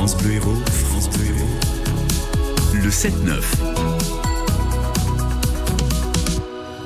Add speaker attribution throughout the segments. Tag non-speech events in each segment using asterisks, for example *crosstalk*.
Speaker 1: France Bleu Héros, France Bleu Héros. Le 7-9.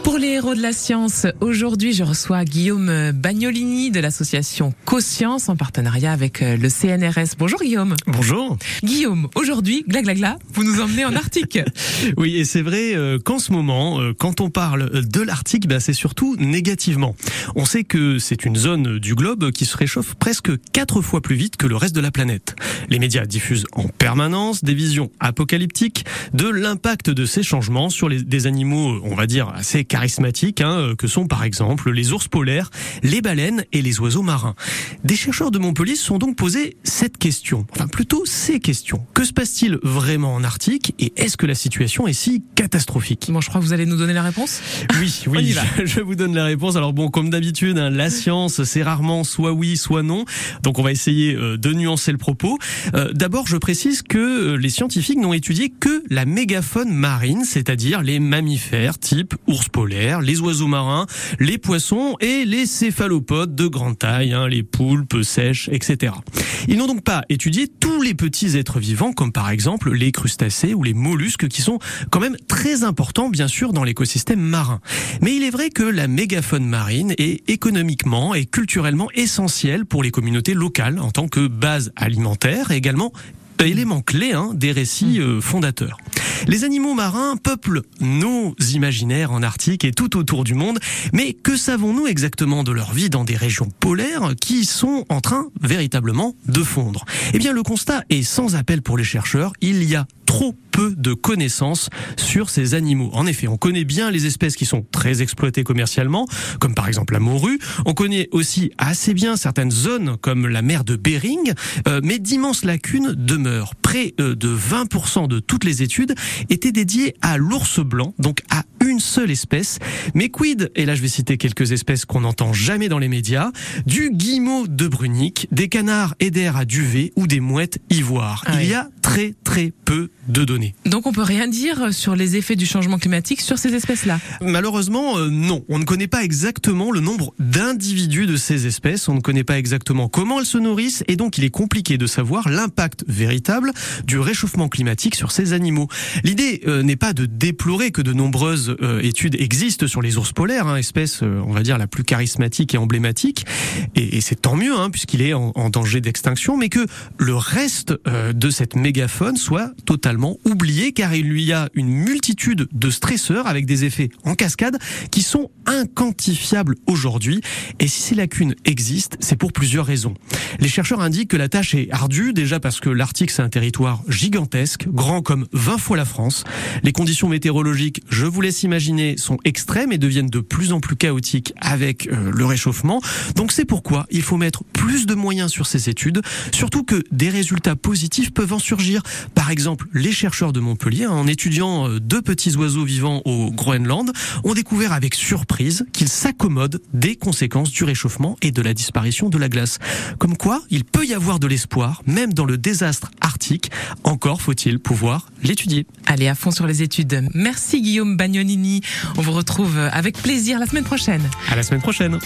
Speaker 2: Pour les héros de la science, aujourd'hui je reçois Guillaume Bagnolini de l'association CoScience en partenariat avec euh, le CNRS. Bonjour Guillaume.
Speaker 3: Bonjour.
Speaker 2: Guillaume, aujourd'hui, gla gla gla, vous nous emmenez en Arctique. *laughs*
Speaker 3: oui, et c'est vrai euh, qu'en ce moment, euh, quand on parle de l'Arctique, bah, c'est surtout négativement. On sait que c'est une zone du globe qui se réchauffe presque quatre fois plus vite que le reste de la planète. Les médias diffusent en permanence des visions apocalyptiques de l'impact de ces changements sur les, des animaux, on va dire, assez charismatiques, hein, euh, que sont par exemple les ours polaires, les baleines et les oiseaux marins. Des chercheurs de Montpellier se sont donc posé cette question, enfin plutôt ces questions. Que se passe-t-il vraiment en Arctique et est-ce que la situation est si catastrophique?
Speaker 2: Bon, je crois que vous allez nous donner la réponse.
Speaker 3: Oui, *laughs* oui, je, je, vous donne la réponse. Alors bon, comme d'habitude, hein, la science, c'est rarement soit oui, soit non. Donc on va essayer euh, de nuancer le propos. Euh, D'abord, je précise que les scientifiques n'ont étudié que la mégafaune marine, c'est-à-dire les mammifères type ours polaire les oiseaux marins, les poissons et les céphalopodes de grande taille, hein, les poulpes sèches, etc. Ils n'ont donc pas étudié tous les petits êtres vivants, comme par exemple les crustacés ou les mollusques, qui sont quand même très importants, bien sûr, dans l'écosystème marin. Mais il est vrai que la mégafaune marine est économiquement et culturellement essentielle pour les communautés locales en tant que base alimentaire et également élément clé hein, des récits euh, fondateurs. Les animaux marins peuplent nos imaginaires en Arctique et tout autour du monde, mais que savons-nous exactement de leur vie dans des régions polaires qui sont en train véritablement de fondre? Eh bien le constat est sans appel pour les chercheurs, il y a trop peu de connaissances sur ces animaux. En effet, on connaît bien les espèces qui sont très exploitées commercialement, comme par exemple la morue. On connaît aussi assez bien certaines zones comme la mer de Bering, euh, mais d'immenses lacunes demeurent. Près euh, de 20% de toutes les études étaient dédiées à l'ours blanc, donc à une seule espèce. Mais quid, et là je vais citer quelques espèces qu'on n'entend jamais dans les médias, du guillemot de Brunique, des canards éders à duvet ou des mouettes ivoire. Ah Il y a très très peu de données.
Speaker 2: Donc on peut rien dire sur les effets du changement climatique sur ces espèces-là?
Speaker 3: Malheureusement, euh, non. On ne connaît pas exactement le nombre d'individus de ces espèces, on ne connaît pas exactement comment elles se nourrissent, et donc il est compliqué de savoir l'impact véritable du réchauffement climatique sur ces animaux. L'idée euh, n'est pas de déplorer que de nombreuses euh, études existent sur les ours polaires, hein, espèce, on va dire, la plus charismatique et emblématique, et, et c'est tant mieux, hein, puisqu'il est en, en danger d'extinction, mais que le reste de cette soit totalement oublié, car il y a une multitude de stresseurs avec des effets en cascade qui sont inquantifiables aujourd'hui. Et si ces lacunes existent, c'est pour plusieurs raisons. Les chercheurs indiquent que la tâche est ardue, déjà parce que l'Arctique c'est un territoire gigantesque, grand comme 20 fois la France. Les conditions météorologiques, je vous laisse imaginer, sont extrêmes et deviennent de plus en plus chaotiques avec euh, le réchauffement. Donc c'est pourquoi il faut mettre plus de moyens sur ces études, surtout que des résultats positifs peuvent en surgir. Par exemple, les chercheurs de Montpellier, en étudiant euh, deux petits oiseaux vivants au Groenland, ont découvert avec surprise qu'ils s'accommodent des conséquences du réchauffement et de la disparition de la glace. Comme quoi, il peut y avoir de l'espoir, même dans le désastre arctique. Encore faut-il pouvoir l'étudier.
Speaker 2: Allez à fond sur les études. Merci Guillaume Bagnolini. On vous retrouve avec plaisir la semaine prochaine.
Speaker 3: À la semaine prochaine.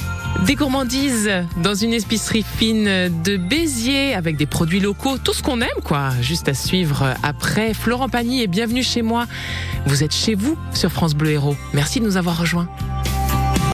Speaker 2: Des gourmandises dans une épicerie fine de Béziers avec des produits locaux, tout ce qu'on aime quoi. Juste à suivre après. Florent Pagny et bienvenue chez moi. Vous êtes chez vous sur France Bleu Héros. Merci de nous avoir rejoints.